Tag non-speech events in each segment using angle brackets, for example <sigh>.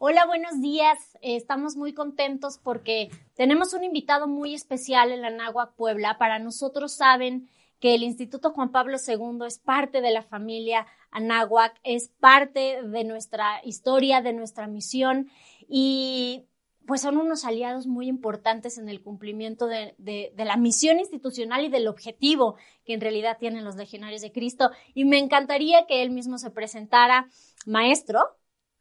Hola, buenos días. Estamos muy contentos porque tenemos un invitado muy especial en la Náhuac Puebla. Para nosotros saben que el Instituto Juan Pablo II es parte de la familia Anáhuac, es parte de nuestra historia, de nuestra misión y pues son unos aliados muy importantes en el cumplimiento de, de, la misión institucional y del objetivo que en realidad tienen los legionarios de Cristo. Y me encantaría que él mismo se presentara. Maestro,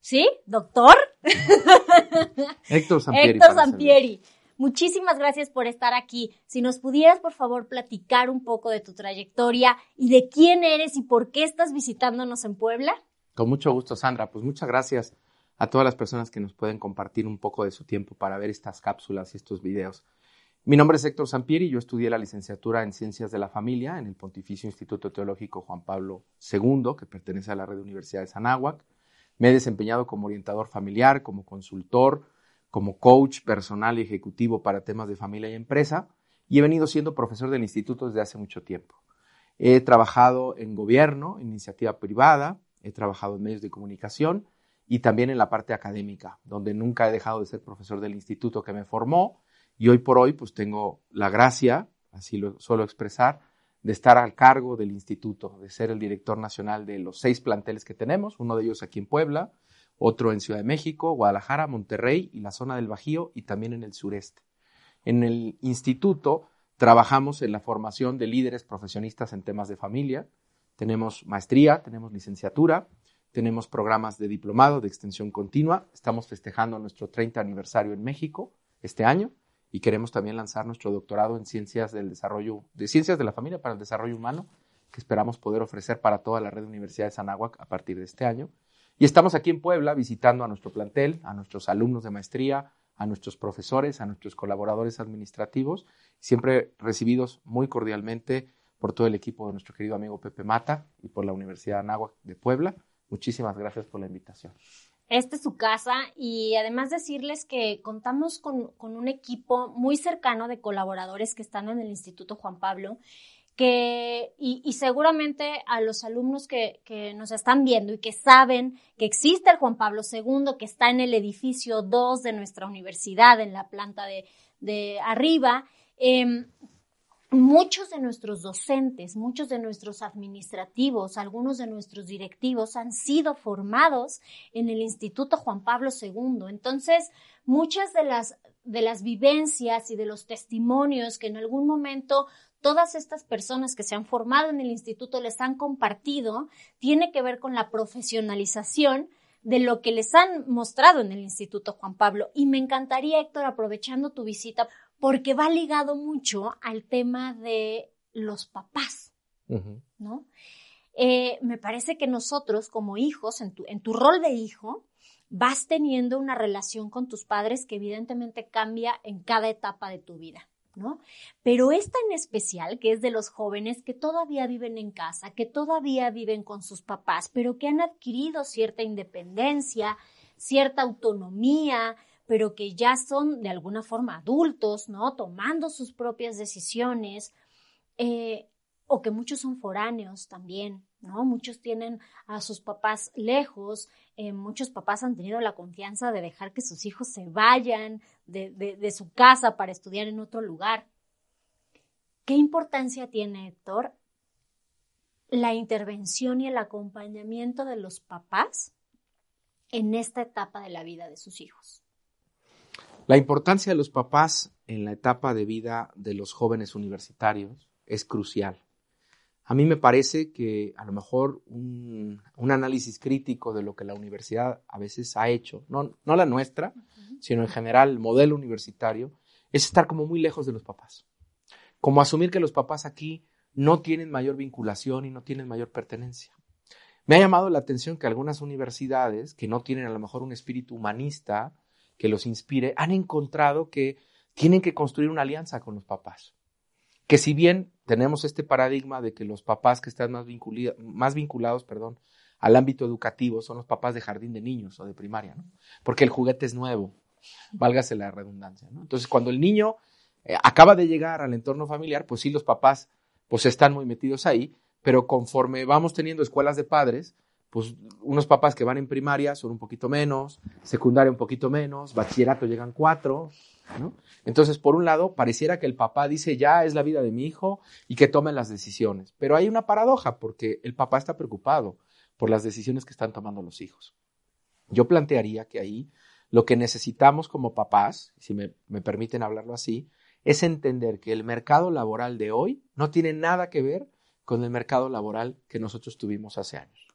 ¿Sí? ¿Doctor? <laughs> Héctor Sampieri. Héctor Sampieri. Muchísimas gracias por estar aquí. Si nos pudieras, por favor, platicar un poco de tu trayectoria y de quién eres y por qué estás visitándonos en Puebla. Con mucho gusto, Sandra. Pues muchas gracias a todas las personas que nos pueden compartir un poco de su tiempo para ver estas cápsulas y estos videos. Mi nombre es Héctor Sampieri, yo estudié la licenciatura en Ciencias de la Familia en el Pontificio Instituto Teológico Juan Pablo II, que pertenece a la Red de Universidades Anáhuac. Me he desempeñado como orientador familiar, como consultor, como coach personal y ejecutivo para temas de familia y empresa y he venido siendo profesor del instituto desde hace mucho tiempo. He trabajado en gobierno, en iniciativa privada, he trabajado en medios de comunicación y también en la parte académica, donde nunca he dejado de ser profesor del instituto que me formó y hoy por hoy pues tengo la gracia, así lo suelo expresar, de estar al cargo del instituto, de ser el director nacional de los seis planteles que tenemos, uno de ellos aquí en Puebla, otro en Ciudad de México, Guadalajara, Monterrey y la zona del Bajío y también en el sureste. En el instituto trabajamos en la formación de líderes profesionistas en temas de familia. Tenemos maestría, tenemos licenciatura, tenemos programas de diplomado, de extensión continua. Estamos festejando nuestro 30 aniversario en México este año y queremos también lanzar nuestro doctorado en ciencias del desarrollo, de ciencias de la familia para el desarrollo humano, que esperamos poder ofrecer para toda la red de universidades Anáhuac a partir de este año. Y estamos aquí en Puebla visitando a nuestro plantel, a nuestros alumnos de maestría, a nuestros profesores, a nuestros colaboradores administrativos, siempre recibidos muy cordialmente por todo el equipo de nuestro querido amigo Pepe Mata y por la Universidad Anáhuac de Puebla. Muchísimas gracias por la invitación. Esta es su casa y además decirles que contamos con, un equipo muy cercano de colaboradores que están en el Instituto Juan Pablo que, y, seguramente a los alumnos que, nos están viendo y que saben que existe el Juan Pablo II, que está en el edificio 2 de nuestra universidad, en la planta de, arriba, eh, Muchos de nuestros docentes, muchos de nuestros administrativos, algunos de nuestros directivos han sido formados en el Instituto Juan Pablo II. Entonces, muchas de las, de las vivencias y de los testimonios que en algún momento todas estas personas que se han formado en el instituto les han compartido, tiene que ver con la profesionalización de lo que les han mostrado en el Instituto Juan Pablo. Y me encantaría, Héctor, aprovechando tu visita, porque va ligado mucho al tema de los papás, ¿no? Eh, me parece que nosotros como hijos, en tu, en tu rol de hijo, vas teniendo una relación con tus padres que evidentemente cambia en cada etapa de tu vida. ¿No? Pero esta en especial, que es de los jóvenes que todavía viven en casa, que todavía viven con sus papás, pero que han adquirido cierta independencia, cierta autonomía, pero que ya son de alguna forma adultos, ¿no? Tomando sus propias decisiones, eh, o que muchos son foráneos también, ¿no? Muchos tienen a sus papás lejos, eh, muchos papás han tenido la confianza de dejar que sus hijos se vayan de, de su casa para estudiar en otro lugar. ¿Qué importancia tiene, Héctor, la intervención y el acompañamiento de los papás en esta etapa de la vida de sus hijos? La importancia de los papás en la etapa de vida de los jóvenes universitarios es crucial. A mí me parece que a lo mejor un, análisis crítico de lo que la universidad a veces ha hecho, no, no la nuestra, sino en general el modelo universitario, es estar como muy lejos de los papás. Como asumir que los papás aquí no tienen mayor vinculación y no tienen mayor pertenencia. Me ha llamado la atención que algunas universidades que no tienen a lo mejor un espíritu humanista, que los inspire, han encontrado que tienen que construir una alianza con los papás. Que si bien tenemos este paradigma de que los papás que están más, más vinculados perdón, al ámbito educativo son los papás de jardín de niños o de primaria, ¿no? porque el juguete es nuevo, válgase la redundancia. Entonces, cuando el niño eh, acaba de llegar al entorno familiar, pues sí, los papás pues están muy metidos ahí, pero conforme vamos teniendo escuelas de padres, pues unos papás que van en primaria son un poquito menos, secundaria un poquito menos, bachillerato llegan cuatro, ¿no? Entonces, por un lado, pareciera que el papá dice, ya es la vida de mi hijo y que tome las decisiones. Pero hay una paradoja, porque el papá está preocupado por las decisiones que están tomando los hijos. Yo plantearía que ahí lo que necesitamos como papás, si me, me permiten hablarlo así, es entender que el mercado laboral de hoy no tiene nada que ver con el mercado laboral que nosotros tuvimos hace años.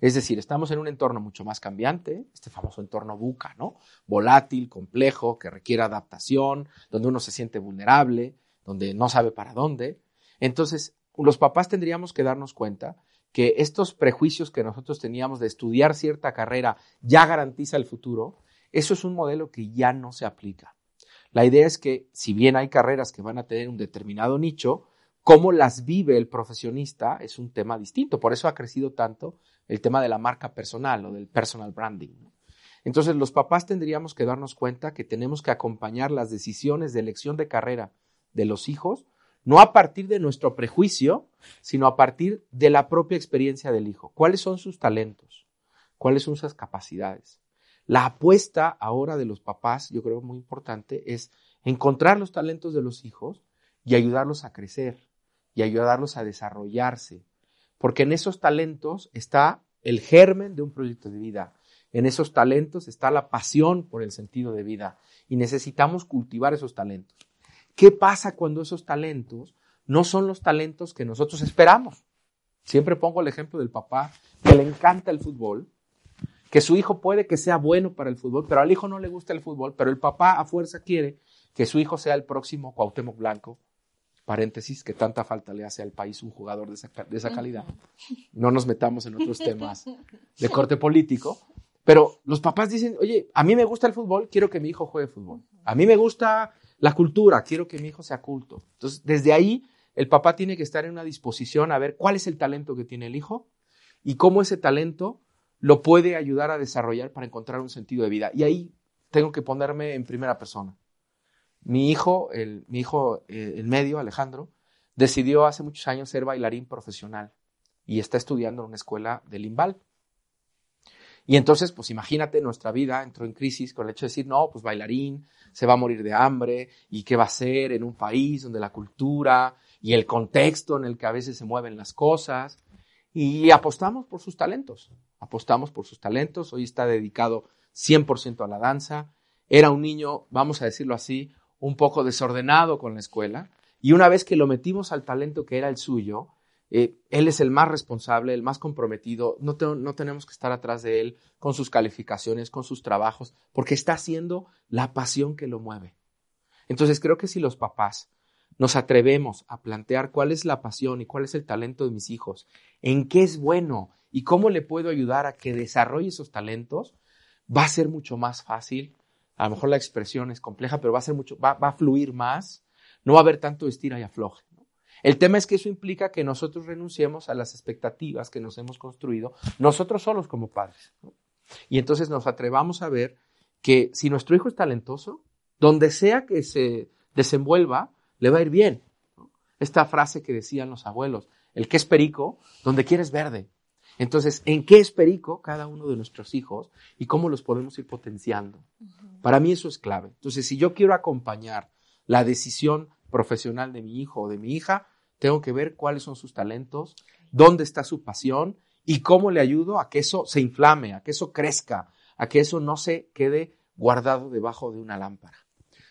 Es decir, estamos en un entorno mucho más cambiante, este famoso entorno buca, ¿no? Volátil, complejo, que requiere adaptación, donde uno se siente vulnerable, donde no sabe para dónde. Entonces, los papás tendríamos que darnos cuenta que estos prejuicios que nosotros teníamos de estudiar cierta carrera ya garantiza el futuro, eso es un modelo que ya no se aplica. La idea es que, si bien hay carreras que van a tener un determinado nicho, cómo las vive el profesionista es un tema distinto. Por eso ha crecido tanto el tema de la marca personal o del personal branding. Entonces, los papás tendríamos que darnos cuenta que tenemos que acompañar las decisiones de elección de carrera de los hijos, no a partir de nuestro prejuicio, sino a partir de la propia experiencia del hijo. ¿Cuáles son sus talentos? ¿Cuáles son sus capacidades? La apuesta ahora de los papás, yo creo muy importante, es encontrar los talentos de los hijos y ayudarlos a crecer y ayudarlos a desarrollarse, porque en esos talentos está el germen de un proyecto de vida. En esos talentos está la pasión por el sentido de vida y necesitamos cultivar esos talentos. ¿Qué pasa cuando esos talentos no son los talentos que nosotros esperamos? Siempre pongo el ejemplo del papá que le encanta el fútbol, que su hijo puede que sea bueno para el fútbol, pero al hijo no le gusta el fútbol, pero el papá a fuerza quiere que su hijo sea el próximo Cuauhtémoc Blanco paréntesis, que tanta falta le hace al país un jugador de esa, calidad. No nos metamos en otros temas <laughs> de corte político, pero los papás dicen, oye, a mí me gusta el fútbol, quiero que mi hijo juegue fútbol. A mí me gusta la cultura, quiero que mi hijo sea culto. Entonces, desde ahí, el papá tiene que estar en una disposición a ver cuál es el talento que tiene el hijo y cómo ese talento lo puede ayudar a desarrollar para encontrar un sentido de vida. Y ahí tengo que ponerme en primera persona. Mi hijo, el, mi hijo, eh, el medio, Alejandro, decidió hace muchos años ser bailarín profesional y está estudiando en una escuela de Limbal. Y entonces, pues imagínate, nuestra vida entró en crisis con el hecho de decir, no, pues bailarín, se va a morir de hambre, y qué va a ser en un país donde la cultura y el contexto en el que a veces se mueven las cosas. Y apostamos por sus talentos, apostamos por sus talentos, hoy está dedicado 100% a la danza. Era un niño, vamos a decirlo así, un poco desordenado con la escuela, y una vez que lo metimos al talento que era el suyo, eh, él es el más responsable, el más comprometido, no, no tenemos que estar atrás de él con sus calificaciones, con sus trabajos, porque está haciendo la pasión que lo mueve. Entonces creo que si los papás nos atrevemos a plantear cuál es la pasión y cuál es el talento de mis hijos, en qué es bueno y cómo le puedo ayudar a que desarrolle esos talentos, va a ser mucho más fácil a lo mejor la expresión es compleja, pero va a ser mucho, va, a fluir más, no va a haber tanto estira y afloje. El tema es que eso implica que nosotros renunciemos a las expectativas que nos hemos construido nosotros solos como padres. Y entonces nos atrevamos a ver que si nuestro hijo es talentoso, donde sea que se desenvuelva, le va a ir bien. Esta frase que decían los abuelos, el que es perico, donde quieres verde. Entonces, ¿en qué es perico cada uno de nuestros hijos y cómo los podemos ir potenciando? Para mí eso es clave. Entonces, si yo quiero acompañar la decisión profesional de mi hijo o de mi hija, tengo que ver cuáles son sus talentos, dónde está su pasión y cómo le ayudo a que eso se inflame, a que eso crezca, a que eso no se quede guardado debajo de una lámpara.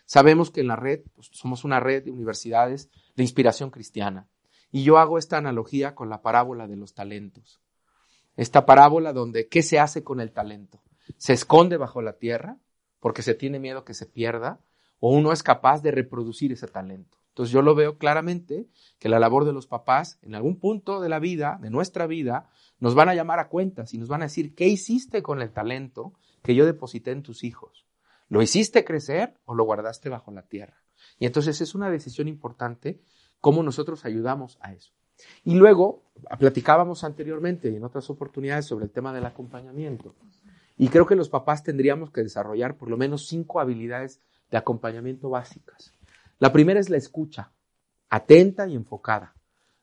Sabemos que en la red, pues, somos una red de universidades de inspiración cristiana. Y yo hago esta analogía con la parábola de los talentos esta parábola donde ¿qué se hace con el talento? ¿Se esconde bajo la tierra porque se tiene miedo que se pierda o uno es capaz de reproducir ese talento? Entonces yo lo veo claramente que la labor de los papás en algún punto de la vida, de nuestra vida, nos van a llamar a cuentas y nos van a decir, ¿qué hiciste con el talento que yo deposité en tus hijos? ¿Lo hiciste crecer o lo guardaste bajo la tierra? Y entonces es una decisión importante cómo nosotros ayudamos a eso. Y luego, platicábamos anteriormente y en otras oportunidades sobre el tema del acompañamiento. Y creo que los papás tendríamos que desarrollar por lo menos cinco habilidades de acompañamiento básicas. La primera es la escucha, atenta y enfocada.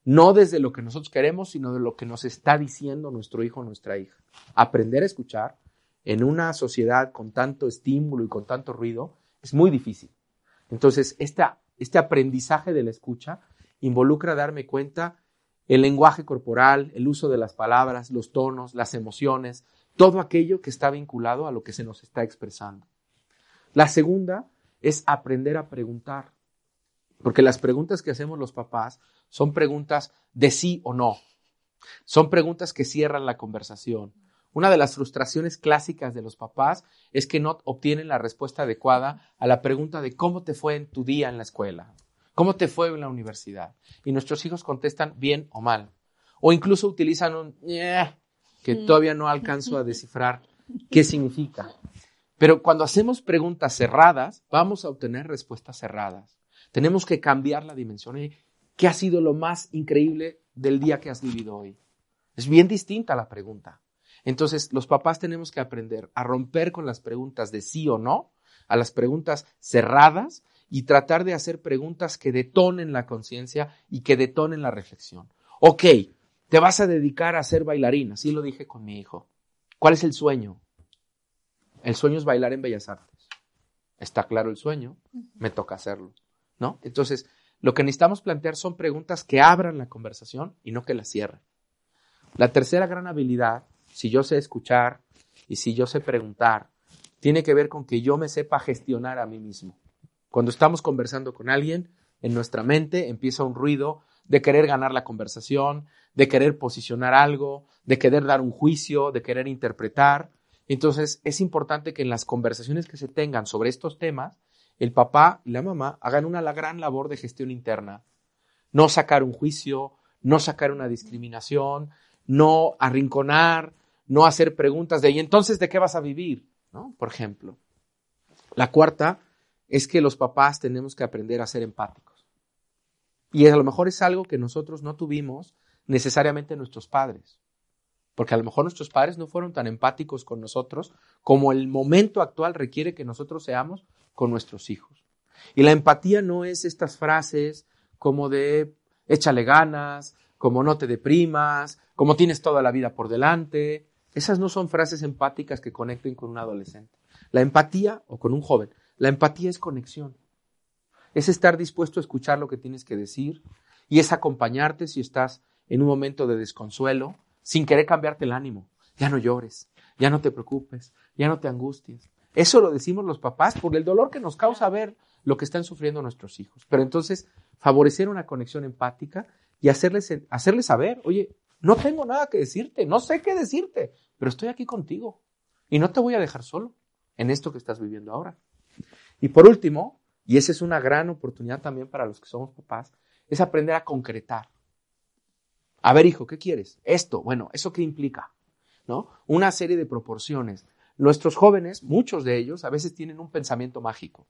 no desde lo que nosotros queremos, sino de lo que nos está diciendo nuestro hijo o nuestra hija. Aprender a escuchar en una sociedad con tanto estímulo y con tanto ruido es muy difícil. Entonces, este aprendizaje de la escucha involucra darme cuenta el lenguaje corporal, el uso de las palabras, los tonos, las emociones, todo aquello que está vinculado a lo que se nos está expresando. La segunda es aprender a preguntar, porque las preguntas que hacemos los papás son preguntas de sí o no, son preguntas que cierran la conversación. Una de las frustraciones clásicas de los papás es que no obtienen la respuesta adecuada a la pregunta de cómo te fue en tu día en la escuela, cómo te fue en la universidad. Y nuestros hijos contestan bien o mal. O incluso utilizan un que mm. todavía no alcanzo a descifrar qué significa. Pero cuando hacemos preguntas cerradas, vamos a obtener respuestas cerradas. Tenemos que cambiar la dimensión. ¿Qué ha sido lo más increíble del día que has vivido hoy? Es bien distinta la pregunta. Entonces, los papás tenemos que aprender a romper con las preguntas de sí o no, a las preguntas cerradas y tratar de hacer preguntas que detonen la conciencia y que detonen la reflexión. Ok, te vas a dedicar a ser bailarina, así lo dije con mi hijo. ¿Cuál es el sueño? El sueño es bailar en Bellas Artes. Está claro el sueño, me toca hacerlo, ¿no? Entonces, lo que necesitamos plantear son preguntas que abran la conversación y no que la cierren. La tercera gran habilidad, si yo sé escuchar y si yo sé preguntar, tiene que ver con que yo me sepa gestionar a mí mismo. Cuando estamos conversando con alguien, en nuestra mente empieza un ruido de querer ganar la conversación, de querer posicionar algo, de querer dar un juicio, de querer interpretar. Entonces, es importante que en las conversaciones que se tengan sobre estos temas, el papá y la mamá hagan una gran labor de gestión interna. No sacar un juicio, no sacar una discriminación, no arrinconar, no hacer preguntas de ¿y entonces de qué vas a vivir? ¿No? Por ejemplo. La cuarta es que los papás tenemos que aprender a ser empáticos. Y a lo mejor es algo que nosotros no tuvimos necesariamente nuestros padres. Porque a lo mejor nuestros padres no fueron tan empáticos con nosotros como el momento actual requiere que nosotros seamos con nuestros hijos. Y la empatía no es estas frases como de échale ganas, como no te deprimas, como tienes toda la vida por delante. Esas no son frases empáticas que conecten con un adolescente. La empatía, o con un joven, la empatía es conexión. Es estar dispuesto a escuchar lo que tienes que decir y es acompañarte si estás en un momento de desconsuelo, sin querer cambiarte el ánimo. Ya no llores, ya no te preocupes, ya no te angusties. Eso lo decimos los papás por el dolor que nos causa ver lo que están sufriendo nuestros hijos. Pero entonces, favorecer una conexión empática y hacerles, hacerles saber, oye, no tengo nada que decirte, no sé qué decirte, pero estoy aquí contigo y no te voy a dejar solo en esto que estás viviendo ahora. Y por último, y esa es una gran oportunidad también para los que somos papás, es aprender a concretar. A ver, hijo, ¿qué quieres? Esto, bueno, ¿eso qué implica? ¿No? Una serie de proporciones. Nuestros jóvenes, muchos de ellos, a veces tienen un pensamiento mágico.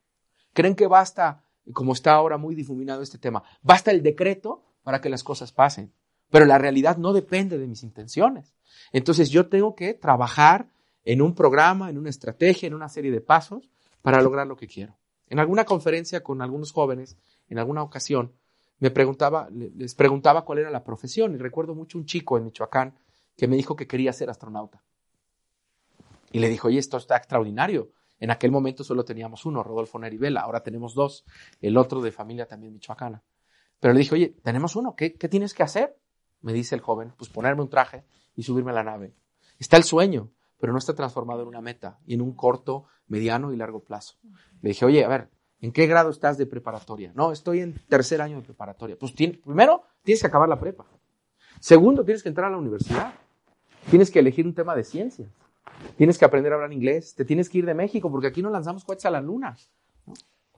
Creen que basta, como está ahora muy difuminado este tema, basta el decreto para que las cosas pasen. Pero la realidad no depende de mis intenciones. Entonces yo tengo que trabajar en un programa, en una estrategia, en una serie de pasos para lograr lo que quiero. En alguna conferencia con algunos jóvenes, en alguna ocasión, me preguntaba, les preguntaba cuál era la profesión y recuerdo mucho un chico en Michoacán que me dijo que quería ser astronauta. Y le dijo, oye, esto está extraordinario. En aquel momento solo teníamos uno, Rodolfo Nerivela, ahora tenemos dos, el otro de familia también michoacana. Pero le dije, oye, tenemos uno, ¿qué, qué tienes que hacer? Me dice el joven, pues ponerme un traje y subirme a la nave. Está el sueño, pero no está transformado en una meta y en un corto, mediano y largo plazo. Le dije, oye, a ver, ¿En qué grado estás de preparatoria? No, estoy en tercer año de preparatoria. Pues primero, tienes que acabar la prepa. Segundo, tienes que entrar a la universidad. Tienes que elegir un tema de ciencias. Tienes que aprender a hablar inglés. Te tienes que ir de México porque aquí no lanzamos cohetes a la luna.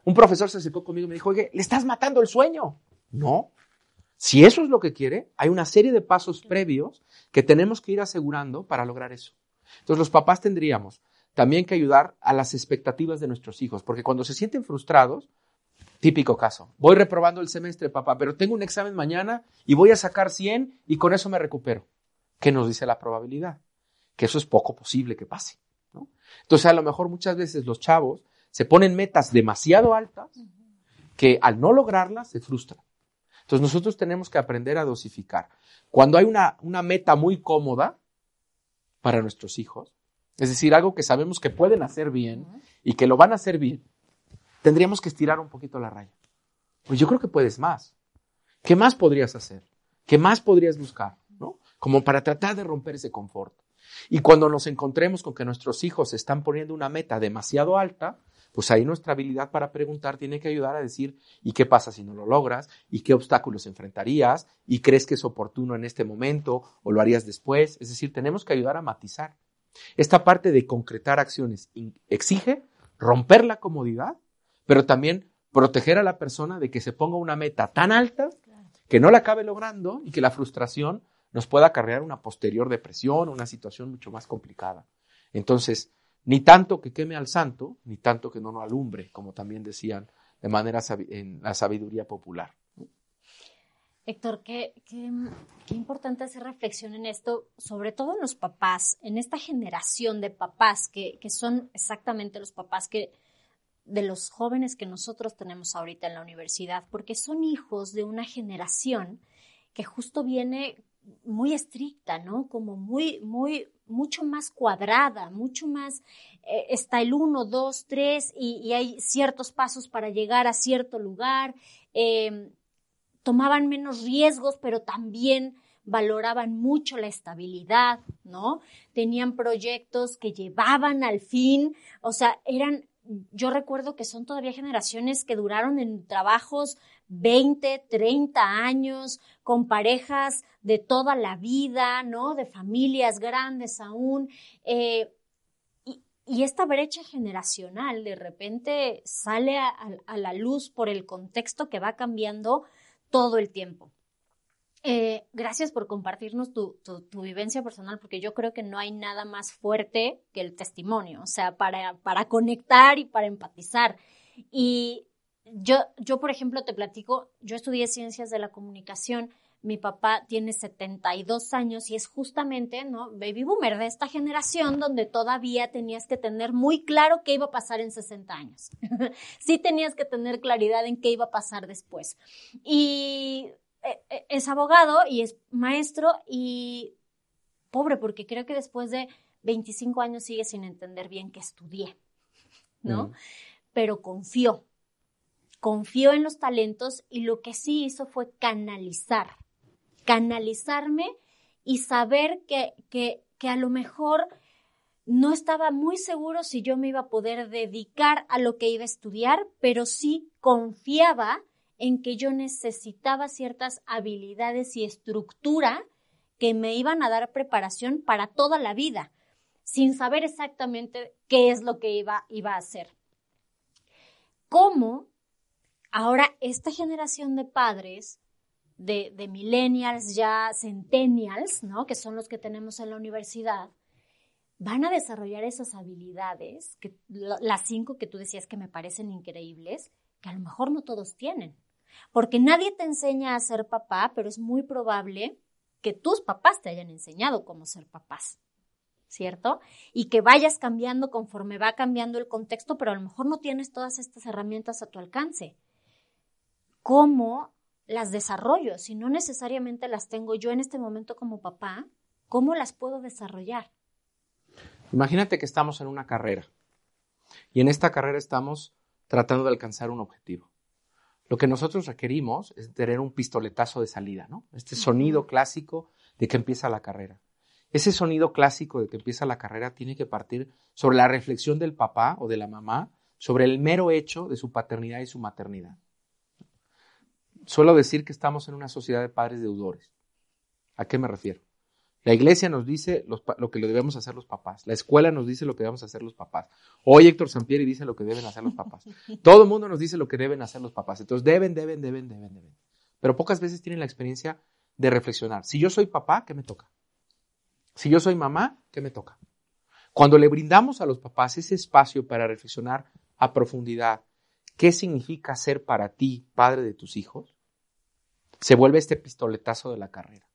Un profesor se acercó conmigo y me dijo, oye, le estás matando el sueño. No. Si eso es lo que quiere, hay una serie de pasos previos que tenemos que ir asegurando para lograr eso. Entonces los papás tendríamos también que ayudar a las expectativas de nuestros hijos, porque cuando se sienten frustrados, típico caso, voy reprobando el semestre, papá, pero tengo un examen mañana y voy a sacar 100 y con eso me recupero. ¿Qué nos dice la probabilidad? Que eso es poco posible que pase. Entonces, a lo mejor muchas veces los chavos se ponen metas demasiado altas que al no lograrlas se frustran. Entonces nosotros tenemos que aprender a dosificar. Cuando hay una, una meta muy cómoda para nuestros hijos, es decir, algo que sabemos que pueden hacer bien y que lo van a hacer bien, tendríamos que estirar un poquito la raya. Pues yo creo que puedes más. ¿Qué más podrías hacer? ¿Qué más podrías buscar? ¿no? Como para tratar de romper ese confort. Y cuando nos encontremos con que nuestros hijos están poniendo una meta demasiado alta, pues ahí nuestra habilidad para preguntar tiene que ayudar a decir, ¿y qué pasa si no lo logras? ¿Y qué obstáculos enfrentarías? ¿Y crees que es oportuno en este momento o lo harías después? Es decir, tenemos que ayudar a matizar. Esta parte de concretar acciones exige romper la comodidad, pero también proteger a la persona de que se ponga una meta tan alta que no la acabe logrando y que la frustración nos pueda acarrear una posterior depresión, una situación mucho más complicada. Entonces, ni tanto que queme al santo, ni tanto que no lo alumbre, como también decían de manera en la sabiduría popular. Héctor, qué, qué, importante hacer reflexión en esto, sobre todo en los papás, en esta generación de papás que, que son exactamente los papás que de los jóvenes que nosotros tenemos ahorita en la universidad, porque son hijos de una generación que justo viene muy estricta, ¿no? Como muy, muy, mucho más cuadrada, mucho más, eh, está el uno, dos, tres, y, hay ciertos pasos para llegar a cierto lugar, em, tomaban menos riesgos, pero también valoraban mucho la estabilidad, ¿no? Tenían proyectos que llevaban al fin, o sea, eran, yo recuerdo que son todavía generaciones que duraron en trabajos 20, 30 años, con parejas de toda la vida, ¿no? De familias grandes aún. Eh, y, esta brecha generacional de repente sale a, la luz por el contexto que va cambiando todo el tiempo. Eh, gracias por compartirnos tu, tu, vivencia personal, porque yo creo que no hay nada más fuerte que el testimonio, o sea, para, para conectar y para empatizar. Y yo, yo, por ejemplo, te platico, yo estudié ciencias de la comunicación, mi papá tiene 72 años y es justamente, ¿no? Baby boomer de esta generación donde todavía tenías que tener muy claro qué iba a pasar en 60 años. <laughs> sí tenías que tener claridad en qué iba a pasar después. Y eh, eh, es abogado y es maestro y pobre porque creo que después de 25 años sigue sin entender bien qué estudié, ¿no? Mm. Pero confió, confió en los talentos y lo que sí hizo fue canalizar, canalizarme y saber que, que, que a lo mejor no estaba muy seguro si yo me iba a poder dedicar a lo que iba a estudiar, pero sí confiaba en que yo necesitaba ciertas habilidades y estructura que me iban a dar preparación para toda la vida, sin saber exactamente qué es lo que iba, iba a hacer. ¿Cómo Ahora, esta generación de padres, de, millennials, ya centennials, ¿no? Que son los que tenemos en la universidad, van a desarrollar esas habilidades, que, las cinco que tú decías que me parecen increíbles, que a lo mejor no todos tienen. Porque nadie te enseña a ser papá, pero es muy probable que tus papás te hayan enseñado cómo ser papás. ¿Cierto? Y que vayas cambiando conforme va cambiando el contexto, pero a lo mejor no tienes todas estas herramientas a tu alcance cómo las desarrollo, si no necesariamente las tengo yo en este momento como papá, ¿cómo las puedo desarrollar? Imagínate que estamos en una carrera y en esta carrera estamos tratando de alcanzar un objetivo. Lo que nosotros requerimos es tener un pistoletazo de salida, ¿no? Este sonido clásico de que empieza la carrera. Ese sonido clásico de que empieza la carrera tiene que partir sobre la reflexión del papá o de la mamá sobre el mero hecho de su paternidad y su maternidad suelo decir que estamos en una sociedad de padres deudores. ¿A qué me refiero? La iglesia nos dice lo que debemos hacer los papás. La escuela nos dice lo que debemos hacer los papás. Hoy Héctor Sampieri dice lo que deben hacer los papás. <laughs> Todo el mundo nos dice lo que deben hacer los papás. Entonces deben, deben, deben, deben, deben. Pero pocas veces tienen la experiencia de reflexionar. Si yo soy papá, ¿qué me toca? Si yo soy mamá, ¿qué me toca? Cuando le brindamos a los papás ese espacio para reflexionar a profundidad, ¿qué significa ser para ti padre de tus hijos? Se vuelve este pistoletazo de la carrera.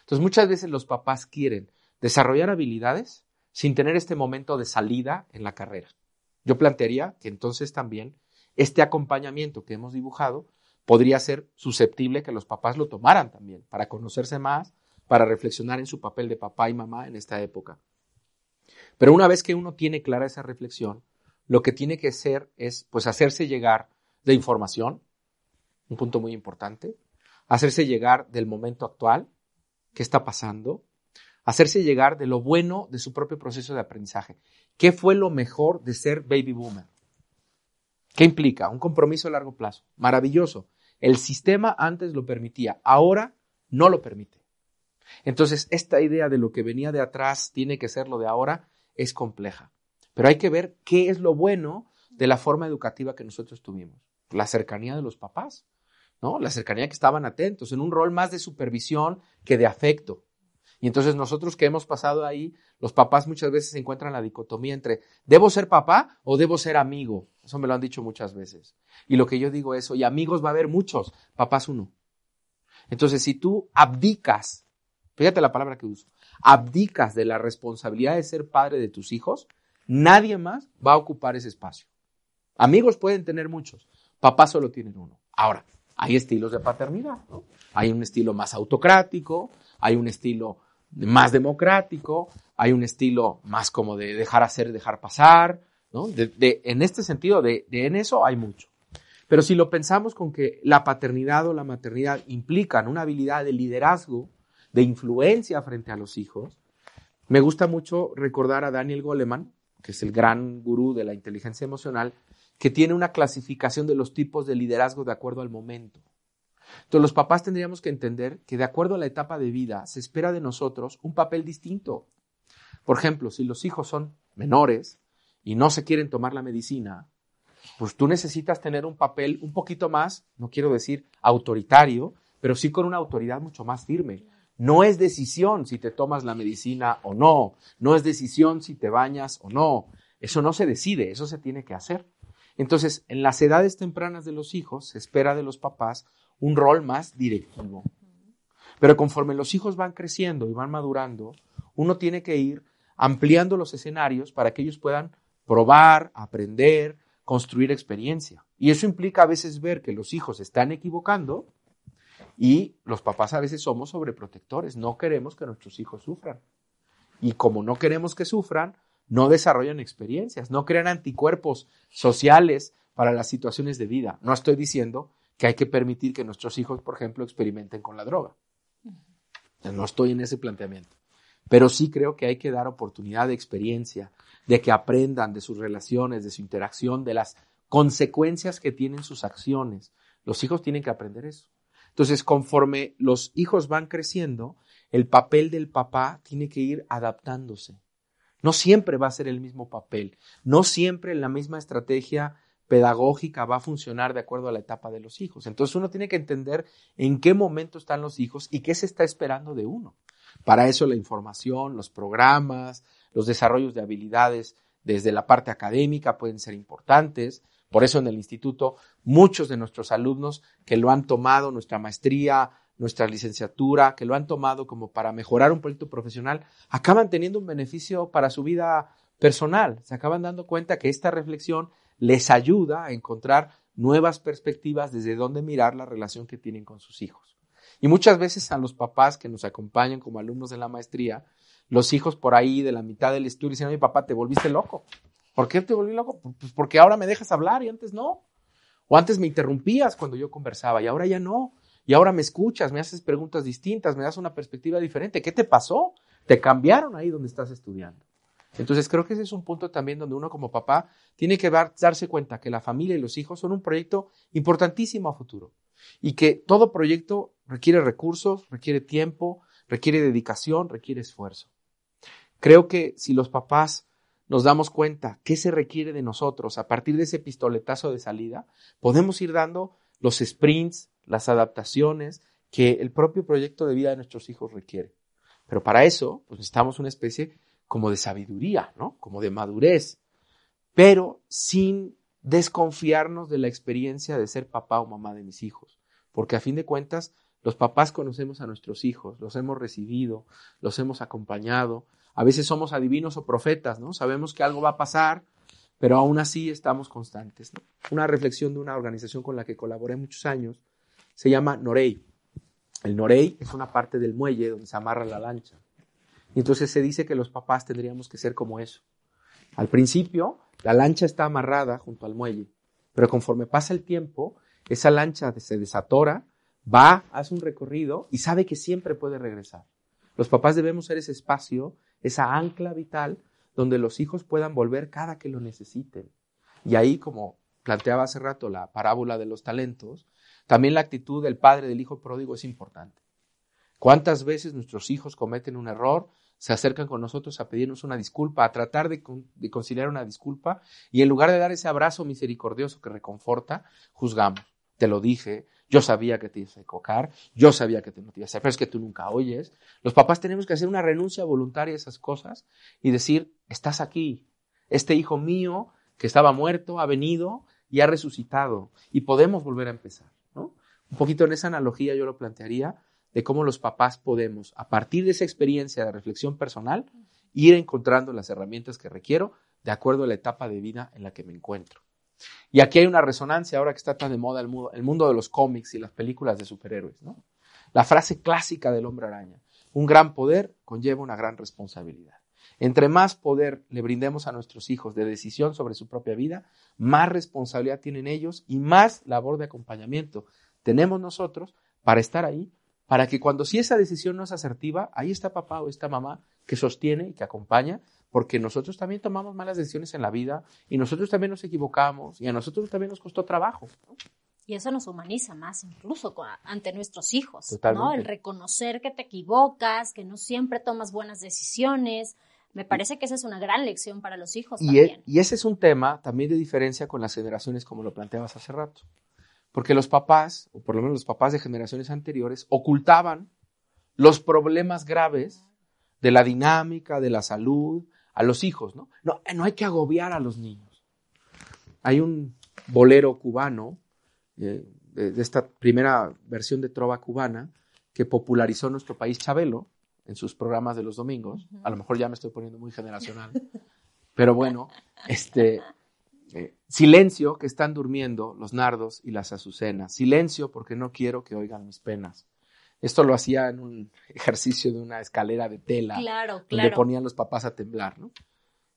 Entonces muchas veces los papás quieren desarrollar habilidades sin tener este momento de salida en la carrera. Yo plantearía que entonces también este acompañamiento que hemos dibujado podría ser susceptible que los papás lo tomaran también, para conocerse más, para reflexionar en su papel de papá y mamá en esta época. Pero una vez que uno tiene clara esa reflexión, lo que tiene que hacer es pues hacerse llegar de información, un punto muy importante, hacerse llegar del momento actual, qué está pasando, hacerse llegar de lo bueno de su propio proceso de aprendizaje. ¿Qué fue lo mejor de ser baby boomer? ¿Qué implica? Un compromiso a largo plazo. Maravilloso. El sistema antes lo permitía, ahora no lo permite. Entonces, esta idea de lo que venía de atrás tiene que ser lo de ahora es compleja. Pero hay que ver qué es lo bueno de la forma educativa que nosotros tuvimos. La cercanía de los papás, La cercanía que estaban atentos, en un rol más de supervisión que de afecto. Y entonces nosotros que hemos pasado ahí, los papás muchas veces encuentran la dicotomía entre ¿debo ser papá o debo ser amigo? Eso me lo han dicho muchas veces. Y lo que yo digo es, oye, amigos va a haber muchos, papás uno. Entonces, si tú abdicas, fíjate la palabra que uso, abdicas de la responsabilidad de ser padre de tus hijos, nadie más va a ocupar ese espacio. Amigos pueden tener muchos, papás solo tienen uno. Ahora, hay estilos de paternidad, ¿no? Hay un estilo más autocrático, hay un estilo más democrático, hay un estilo más como de dejar hacer, dejar pasar, ¿no? De, en este sentido, de, en eso hay mucho. Pero si lo pensamos con que la paternidad o la maternidad implican una habilidad de liderazgo, de influencia frente a los hijos, me gusta mucho recordar a Daniel Goleman, que es el gran gurú de la inteligencia emocional, que tiene una clasificación de los tipos de liderazgo de acuerdo al momento. Entonces los papás tendríamos que entender que de acuerdo a la etapa de vida se espera de nosotros un papel distinto. Por ejemplo, si los hijos son menores y no se quieren tomar la medicina, pues tú necesitas tener un papel un poquito más, no quiero decir autoritario, pero sí con una autoridad mucho más firme. No es decisión si te tomas la medicina o no, no es decisión si te bañas o no. Eso no se decide, eso se tiene que hacer. Entonces, en las edades tempranas de los hijos se espera de los papás un rol más directivo. Pero conforme los hijos van creciendo y van madurando, uno tiene que ir ampliando los escenarios para que ellos puedan probar, aprender, construir experiencia. Y eso implica a veces ver que los hijos están equivocando y los papás a veces somos sobreprotectores, no queremos que nuestros hijos sufran. Y como no queremos que sufran, no desarrollan experiencias, no crean anticuerpos sociales para las situaciones de vida. No estoy diciendo que hay que permitir que nuestros hijos, por ejemplo, experimenten con la droga. No estoy en ese planteamiento. Pero sí creo que hay que dar oportunidad de experiencia, de que aprendan de sus relaciones, de su interacción, de las consecuencias que tienen sus acciones. Los hijos tienen que aprender eso. Entonces, conforme los hijos van creciendo, el papel del papá tiene que ir adaptándose. No siempre va a ser el mismo papel, no siempre la misma estrategia pedagógica va a funcionar de acuerdo a la etapa de los hijos. Entonces uno tiene que entender en qué momento están los hijos y qué se está esperando de uno. Para eso la información, los programas, los desarrollos de habilidades desde la parte académica pueden ser importantes. Por eso en el instituto muchos de nuestros alumnos que lo han tomado, nuestra maestría, nuestra licenciatura, que lo han tomado como para mejorar un proyecto profesional, acaban teniendo un beneficio para su vida personal. Se acaban dando cuenta que esta reflexión les ayuda a encontrar nuevas perspectivas desde donde mirar la relación que tienen con sus hijos. Y muchas veces a los papás que nos acompañan como alumnos de la maestría, los hijos por ahí de la mitad del estudio dicen, mi papá, te volviste loco. ¿Por qué te volví loco? Pues porque ahora me dejas hablar y antes no. O antes me interrumpías cuando yo conversaba y ahora ya no. Y ahora me escuchas, me haces preguntas distintas, me das una perspectiva diferente. ¿Qué te pasó? Te cambiaron ahí donde estás estudiando. Entonces creo que ese es un punto también donde uno como papá tiene que darse cuenta que la familia y los hijos son un proyecto importantísimo a futuro y que todo proyecto requiere recursos, requiere tiempo, requiere dedicación, requiere esfuerzo. Creo que si los papás nos damos cuenta qué se requiere de nosotros a partir de ese pistoletazo de salida, podemos ir dando los sprints, las adaptaciones que el propio proyecto de vida de nuestros hijos requiere. Pero para eso, pues necesitamos una especie como de sabiduría, ¿no? Como de madurez, pero sin desconfiarnos de la experiencia de ser papá o mamá de mis hijos, porque a fin de cuentas los papás conocemos a nuestros hijos, los hemos recibido, los hemos acompañado, a veces somos adivinos o profetas, ¿no? Sabemos que algo va a pasar, pero aún así estamos constantes. Una reflexión de una organización con la que colaboré muchos años se llama norey. El norey es una parte del muelle donde se amarra la lancha. Y entonces se dice que los papás tendríamos que ser como eso. Al principio, la lancha está amarrada junto al muelle, pero conforme pasa el tiempo, esa lancha se desatora, va, hace un recorrido y sabe que siempre puede regresar. Los papás debemos ser ese espacio, esa ancla vital, donde los hijos puedan volver cada que lo necesiten. Y ahí, como planteaba hace rato la parábola de los talentos, también la actitud del padre del hijo pródigo es importante. ¿Cuántas veces nuestros hijos cometen un error, se acercan con nosotros a pedirnos una disculpa, a tratar de, conciliar una disculpa, y en lugar de dar ese abrazo misericordioso que reconforta, juzgamos. Te lo dije, yo sabía que te ibas a yo sabía que te no te ibas a hacer, pero es que tú nunca oyes. Los papás tenemos que hacer una renuncia voluntaria a esas cosas y decir, estás aquí, este hijo mío que estaba muerto ha venido y ha resucitado y podemos volver a empezar. ¿no? Un poquito en esa analogía yo lo plantearía de cómo los papás podemos, a partir de esa experiencia de reflexión personal, ir encontrando las herramientas que requiero de acuerdo a la etapa de vida en la que me encuentro. Y aquí hay una resonancia ahora que está tan de moda el mundo, el mundo de los cómics y las películas de superhéroes. ¿no? La frase clásica del hombre araña, un gran poder conlleva una gran responsabilidad. Entre más poder le brindemos a nuestros hijos de decisión sobre su propia vida, más responsabilidad tienen ellos y más labor de acompañamiento tenemos nosotros para estar ahí, para que cuando si esa decisión no es asertiva, ahí está papá o esta mamá que sostiene y que acompaña porque nosotros también tomamos malas decisiones en la vida y nosotros también nos equivocamos y a nosotros también nos costó trabajo. Y eso nos humaniza más incluso ante nuestros hijos, ¿no? El reconocer que te equivocas, que no siempre tomas buenas decisiones. Me parece que esa es una gran lección para los hijos y también. y ese es un tema también de diferencia con las generaciones como lo planteabas hace rato. Porque los papás, o por lo menos los papás de generaciones anteriores, ocultaban los problemas graves de la dinámica, de la salud, a los hijos, ¿no? No, no hay que agobiar a los niños. Hay un bolero cubano, eh, de, esta primera versión de trova cubana, que popularizó nuestro país Chabelo en sus programas de los domingos. A lo mejor ya me estoy poniendo muy generacional. Pero bueno, este, eh, silencio que están durmiendo los nardos y las azucenas. Silencio porque no quiero que oigan mis penas. Esto lo hacía en un ejercicio de una escalera de tela, claro, donde ponían los papás a temblar, ¿no?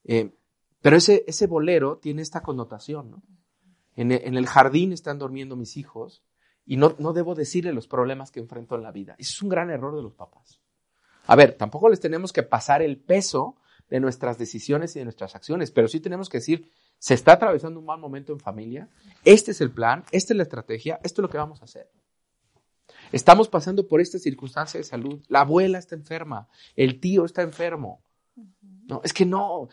Eh, pero ese, ese bolero tiene esta connotación, ¿no? En, el jardín están durmiendo mis hijos y no, no debo decirle los problemas que enfrento en la vida. Eso es un gran error de los papás. A ver, tampoco les tenemos que pasar el peso de nuestras decisiones y de nuestras acciones, pero sí tenemos que decir, se está atravesando un mal momento en familia, este es el plan, esta es la estrategia, esto es lo que vamos a hacer. Estamos pasando por esta circunstancia de salud. La abuela está enferma, el tío está enfermo. No, es que no,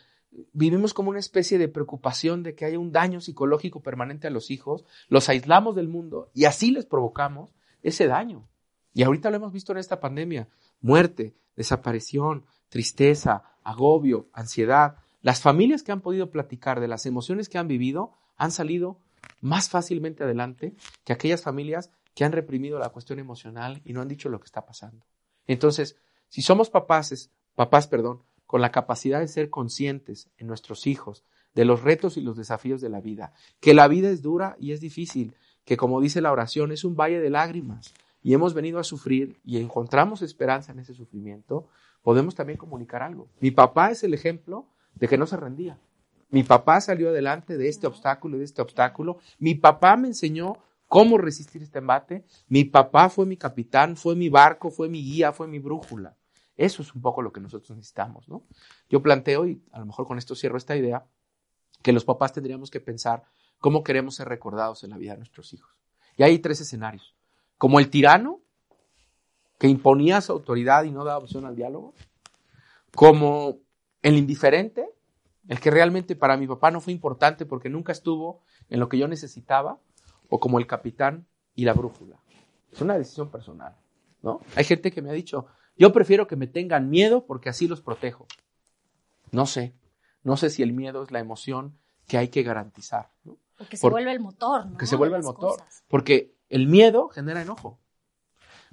vivimos como una especie de preocupación de que haya un daño psicológico permanente a los hijos, los aislamos del mundo y así les provocamos ese daño. Y ahorita lo hemos visto en esta pandemia, muerte, desaparición, tristeza, agobio, ansiedad. Las familias que han podido platicar de las emociones que han vivido han salido más fácilmente adelante que aquellas familias que han reprimido la cuestión emocional y no han dicho lo que está pasando. Entonces, si somos papás, papás, perdón, con la capacidad de ser conscientes en nuestros hijos de los retos y los desafíos de la vida, que la vida es dura y es difícil, que como dice la oración es un valle de lágrimas y hemos venido a sufrir y encontramos esperanza en ese sufrimiento, podemos también comunicar algo. Mi papá es el ejemplo de que no se rendía. Mi papá salió adelante de este obstáculo y de este obstáculo. Mi papá me enseñó cómo resistir este embate. Mi papá fue mi capitán, fue mi barco, fue mi guía, fue mi brújula. Eso es un poco lo que nosotros necesitamos, ¿no? Yo planteo, y a lo mejor con esto cierro esta idea, que los papás tendríamos que pensar cómo queremos ser recordados en la vida de nuestros hijos. Y hay tres escenarios. Como el tirano, que imponía su autoridad y no daba opción al diálogo. Como el indiferente, el que realmente para mi papá no fue importante porque nunca estuvo en lo que yo necesitaba o como el capitán y la brújula. Es una decisión personal, ¿no? Hay gente que me ha dicho, yo prefiero que me tengan miedo porque así los protejo. No sé, no sé si el miedo es la emoción que hay que garantizar. ¿no? O que se vuelve el motor, ¿no? Que se vuelve el motor. Porque el miedo genera enojo.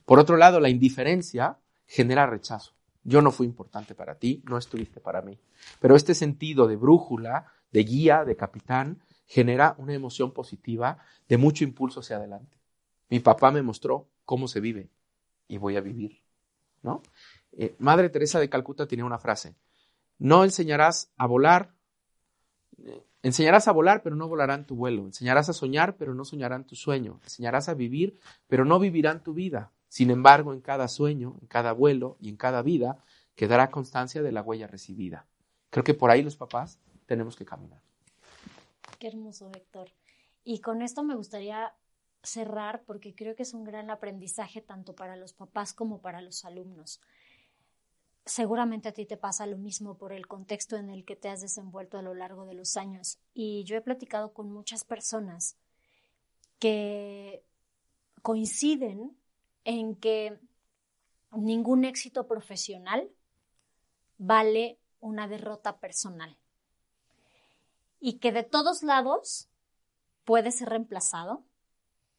Por otro lado, la indiferencia genera rechazo. Yo no fui importante para ti, no estuviste para mí. Pero este sentido de brújula, de guía, de capitán, genera una emoción positiva de mucho impulso hacia adelante. Mi papá me mostró cómo se vive y voy a vivir, ¿no? Eh, Madre Teresa de Calcuta tiene una frase, no enseñarás a volar, eh, enseñarás a volar, pero no volarán tu vuelo, enseñarás a soñar, pero no soñarán tu sueño, enseñarás a vivir, pero no vivirán tu vida. Sin embargo, en cada sueño, en cada vuelo y en cada vida quedará constancia de la huella recibida. Creo que por ahí los papás tenemos que caminar. Qué hermoso, Héctor. Y con esto me gustaría cerrar porque creo que es un gran aprendizaje tanto para los papás como para los alumnos. Seguramente a ti te pasa lo mismo por el contexto en el que te has desenvuelto a lo largo de los años. Y yo he platicado con muchas personas que coinciden en que ningún éxito profesional vale una derrota personal. Y que de todos lados puede ser reemplazado,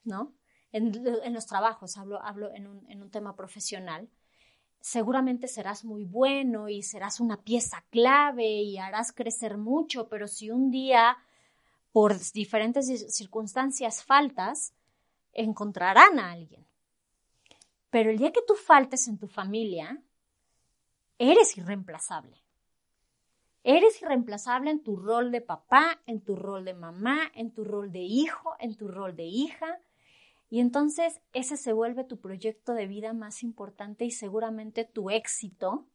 ¿no? En, los trabajos, hablo, hablo en, un, en un tema profesional, seguramente serás muy bueno y serás una pieza clave y harás crecer mucho, pero si un día por diferentes circunstancias faltas, encontrarán a alguien. Pero el día que tú faltes en tu familia, eres irreemplazable. Eres irreemplazable en tu rol de papá, en tu rol de mamá, en tu rol de hijo, en tu rol de hija. Y entonces ese se vuelve tu proyecto de vida más importante y seguramente tu éxito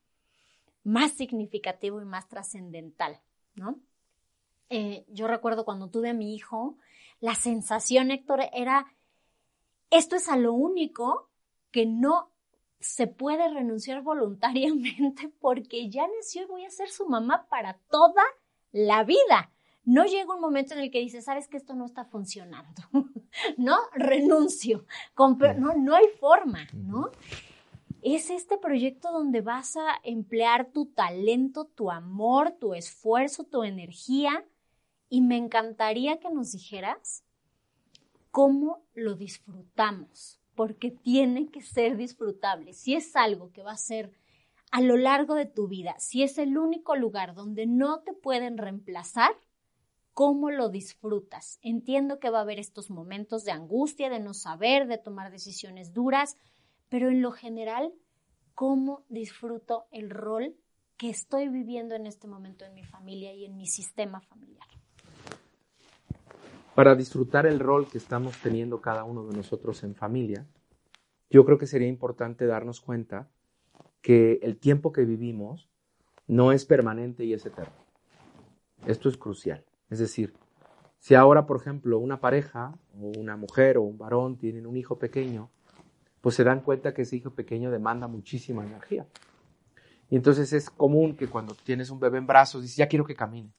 más significativo y más trascendental, ¿no? Eh, yo recuerdo cuando tuve a mi hijo, la sensación, Héctor, era, esto es a lo único que no se puede renunciar voluntariamente <laughs> porque ya nació y voy a ser su mamá para toda la vida. No llega un momento en el que dice, sabes que esto no está funcionando, <laughs> ¿no? Renuncio, no, no hay forma, ¿no? Es este proyecto donde vas a emplear tu talento, tu amor, tu esfuerzo, tu energía y me encantaría que nos dijeras cómo lo disfrutamos, porque tiene que ser disfrutable. Si es algo que va a ser a lo largo de tu vida, si es el único lugar donde no te pueden reemplazar, ¿cómo lo disfrutas? Entiendo que va a haber estos momentos de angustia, de no saber, de tomar decisiones duras, pero en lo general, ¿cómo disfruto el rol que estoy viviendo en este momento en mi familia y en mi sistema familiar? Para disfrutar el rol que estamos teniendo cada uno de nosotros en familia, yo creo que sería importante darnos cuenta que el tiempo que vivimos no es permanente y es eterno. Esto es crucial. Es decir, si ahora, por ejemplo, una pareja o una mujer o un varón tienen un hijo pequeño, pues se dan cuenta que ese hijo pequeño demanda muchísima energía. Y entonces es común que cuando tienes un bebé en brazos dices, ya quiero que camine.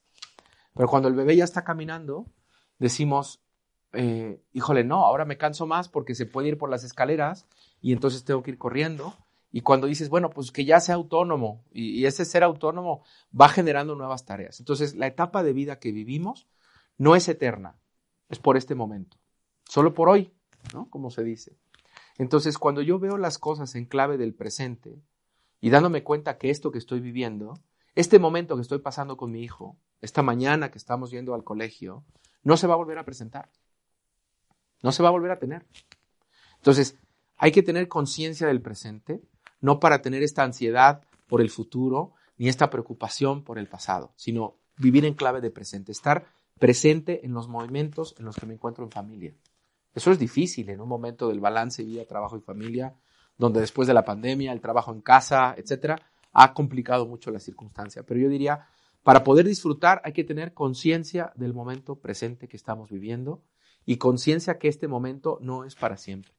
Pero cuando el bebé ya está caminando, decimos, eh, híjole, no, ahora me canso más porque se puede ir por las escaleras y entonces tengo que ir corriendo. Y cuando dices, bueno, pues que ya sea autónomo y, ese ser autónomo va generando nuevas tareas. Entonces, la etapa de vida que vivimos no es eterna, es por este momento, solo por hoy, ¿no? Como se dice. Entonces, cuando yo veo las cosas en clave del presente y dándome cuenta que esto que estoy viviendo, este momento que estoy pasando con mi hijo, esta mañana que estamos yendo al colegio, no se va a volver a presentar. No se va a volver a tener. Entonces, hay que tener conciencia del presente, no para tener esta ansiedad por el futuro, ni esta preocupación por el pasado, sino vivir en clave de presente, estar presente en los momentos en los que me encuentro en familia. Eso es difícil en un momento del balance vida, trabajo y familia, donde después de la pandemia, el trabajo en casa, etcétera, ha complicado mucho la circunstancia. Pero yo diría, para poder disfrutar hay que tener conciencia del momento presente que estamos viviendo y conciencia que este momento no es para siempre.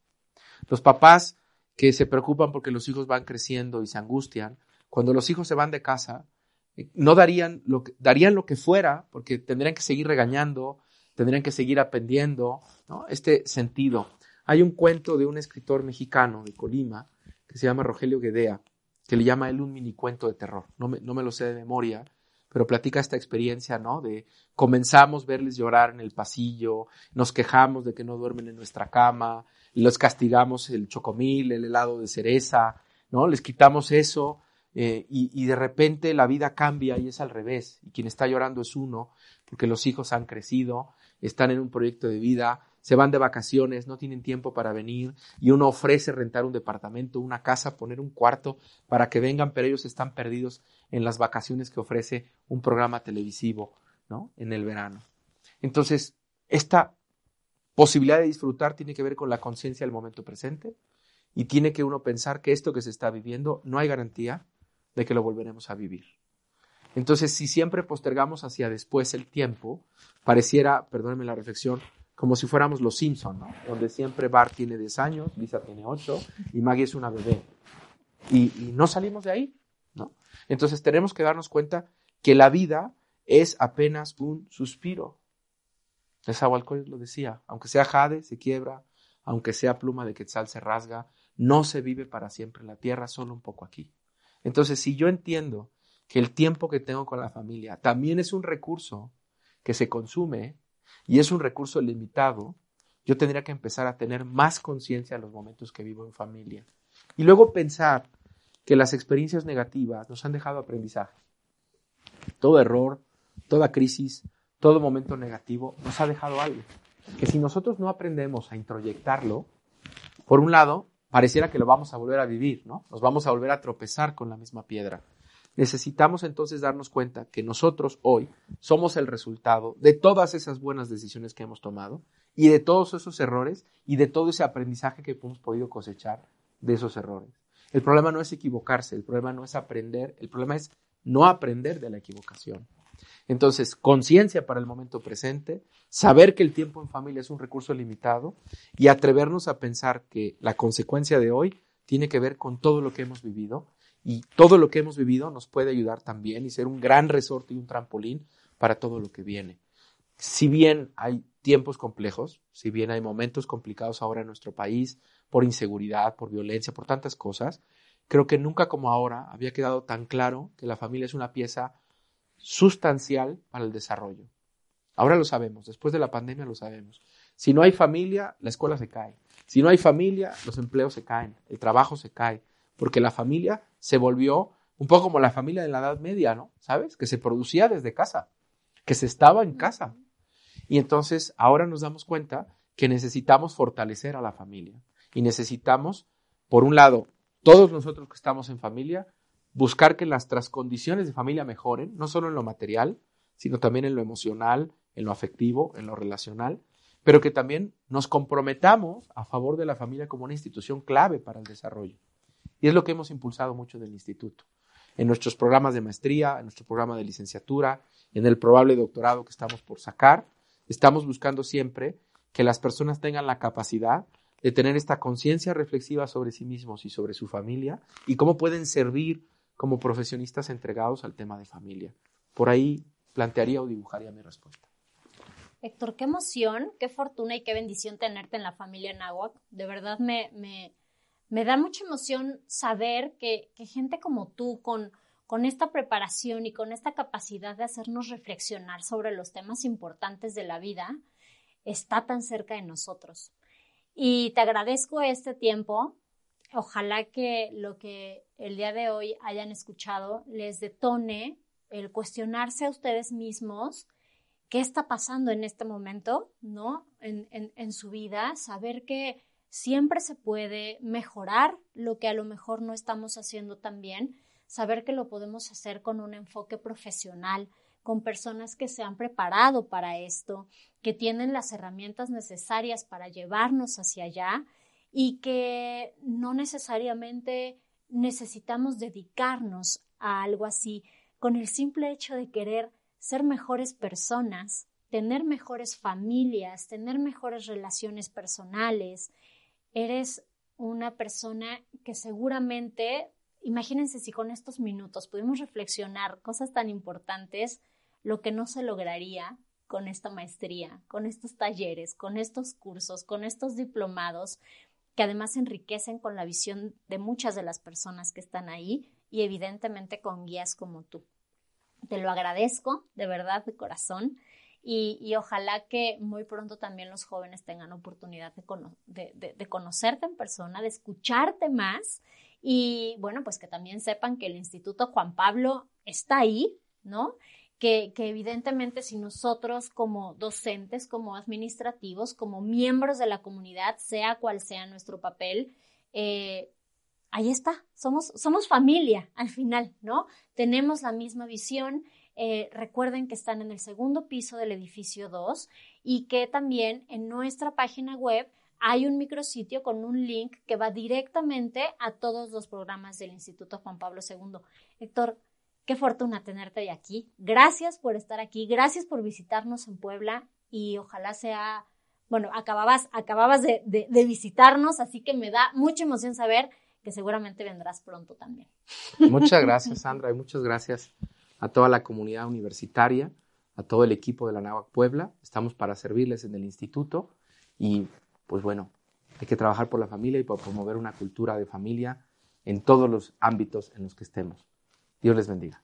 Los papás que se preocupan porque los hijos van creciendo y se angustian, cuando los hijos se van de casa, eh, no darían lo que, darían lo que fuera, porque tendrían que seguir regañando, tendrían que seguir aprendiendo. Este sentido. Hay un cuento de un escritor mexicano de Colima que se llama Rogelio Guedea, que le llama él un mini cuento de terror. No me, no me lo sé de memoria, pero platica esta experiencia, ¿no? De comenzamos a verles llorar en el pasillo, nos quejamos de que no duermen en nuestra cama, los castigamos el chocomil, el helado de cereza, ¿no? Les quitamos eso eh, y, y, de repente la vida cambia y es al revés, y quien está llorando es uno, porque los hijos han crecido, están en un proyecto de vida, se van de vacaciones, no tienen tiempo para venir y uno ofrece rentar un departamento, una casa, poner un cuarto para que vengan, pero ellos están perdidos en las vacaciones que ofrece un programa televisivo, ¿no? En el verano. Entonces, esta posibilidad de disfrutar tiene que ver con la conciencia del momento presente y tiene que uno pensar que esto que se está viviendo no hay garantía de que lo volveremos a vivir. Entonces, si siempre postergamos hacia después el tiempo, pareciera, perdónenme la reflexión, como si fuéramos los Simpson, ¿no? Donde siempre Bart tiene 10 años, Lisa tiene 8 y Maggie es una bebé. Y, no salimos de ahí, ¿no? Entonces tenemos que darnos cuenta que la vida es apenas un suspiro. Nezahualcóyotl lo decía, aunque sea jade, se quiebra, aunque sea pluma de quetzal, se rasga, no se vive para siempre en la tierra, solo un poco aquí. Entonces, si yo entiendo que el tiempo que tengo con la familia también es un recurso que se consume, y es un recurso limitado, yo tendría que empezar a tener más conciencia de los momentos que vivo en familia. Y luego pensar que las experiencias negativas nos han dejado aprendizaje. Todo error, toda crisis, todo momento negativo nos ha dejado algo. Que si nosotros no aprendemos a introyectarlo, por un lado, pareciera que lo vamos a volver a vivir, ¿no? Nos vamos a volver a tropezar con la misma piedra. Necesitamos entonces darnos cuenta que nosotros hoy somos el resultado de todas esas buenas decisiones que hemos tomado y de todos esos errores y de todo ese aprendizaje que hemos podido cosechar de esos errores. El problema no es equivocarse, el problema no es aprender, el problema es no aprender de la equivocación. Entonces, conciencia para el momento presente, saber que el tiempo en familia es un recurso limitado y atrevernos a pensar que la consecuencia de hoy tiene que ver con todo lo que hemos vivido y todo lo que hemos vivido nos puede ayudar también y ser un gran resorte y un trampolín para todo lo que viene. Si bien hay tiempos complejos, si bien hay momentos complicados ahora en nuestro país por inseguridad, por violencia, por tantas cosas, creo que nunca como ahora había quedado tan claro que la familia es una pieza sustancial para el desarrollo. Ahora lo sabemos, después de la pandemia lo sabemos. Si no hay familia, la escuela se cae. Si no hay familia, los empleos se caen, el trabajo se cae, porque la familia se volvió un poco como la familia de la Edad Media, ¿no? ¿Sabes? Que se producía desde casa, que se estaba en casa. Y entonces ahora nos damos cuenta que necesitamos fortalecer a la familia y necesitamos, por un lado, todos nosotros que estamos en familia, buscar que nuestras condiciones de familia mejoren, no solo en lo material, sino también en lo emocional, en lo afectivo, en lo relacional, pero que también nos comprometamos a favor de la familia como una institución clave para el desarrollo. Y es lo que hemos impulsado mucho del instituto. En nuestros programas de maestría, en nuestro programa de licenciatura, en el probable doctorado que estamos por sacar, estamos buscando siempre que las personas tengan la capacidad de tener esta conciencia reflexiva sobre sí mismos y sobre su familia y cómo pueden servir como profesionistas entregados al tema de familia. Por ahí plantearía o dibujaría mi respuesta. Héctor, qué emoción, qué fortuna y qué bendición tenerte en la familia Nahuac. De verdad me, me da mucha emoción saber que, gente como tú, con, con esta preparación y con esta capacidad de hacernos reflexionar sobre los temas importantes de la vida, está tan cerca de nosotros. Y te agradezco este tiempo. Ojalá que lo que el día de hoy hayan escuchado les detone el cuestionarse a ustedes mismos qué está pasando en este momento, ¿no? En, en su vida, saber que siempre se puede mejorar lo que a lo mejor no estamos haciendo tan bien, saber que lo podemos hacer con un enfoque profesional, con personas que se han preparado para esto, que tienen las herramientas necesarias para llevarnos hacia allá y que no necesariamente necesitamos dedicarnos a algo así con el simple hecho de querer ser mejores personas, tener mejores familias, tener mejores relaciones personales, eres una persona que seguramente, imagínense si con estos minutos pudimos reflexionar cosas tan importantes, lo que no se lograría con esta maestría, con estos talleres, con estos cursos, con estos diplomados, que además enriquecen con la visión de muchas de las personas que están ahí y evidentemente con guías como tú. Te lo agradezco de verdad, de corazón. Y, ojalá que muy pronto también los jóvenes tengan oportunidad de, de, conocerte en persona, de escucharte más y bueno, pues que también sepan que el Instituto Juan Pablo está ahí, ¿no? que, evidentemente si nosotros como docentes, como administrativos, como miembros de la comunidad, sea cual sea nuestro papel, eh, ahí está, somos, somos familia al final, ¿no? Tenemos la misma visión. Eh, recuerden que están en el segundo piso del edificio 2 y que también en nuestra página web hay un micrositio con un link que va directamente a todos los programas del Instituto Juan Pablo II. Héctor, qué fortuna tenerte de aquí. Gracias por estar aquí, gracias por visitarnos en Puebla y ojalá sea, bueno, acababas, acababas de, de visitarnos, así que me da mucha emoción saber que seguramente vendrás pronto también. Muchas gracias, <laughs> Sandra, y muchas gracias a toda la comunidad universitaria, a todo el equipo de la NAVAC Puebla. Estamos para servirles en el instituto y, pues bueno, hay que trabajar por la familia y por promover una cultura de familia en todos los ámbitos en los que estemos. Dios les bendiga.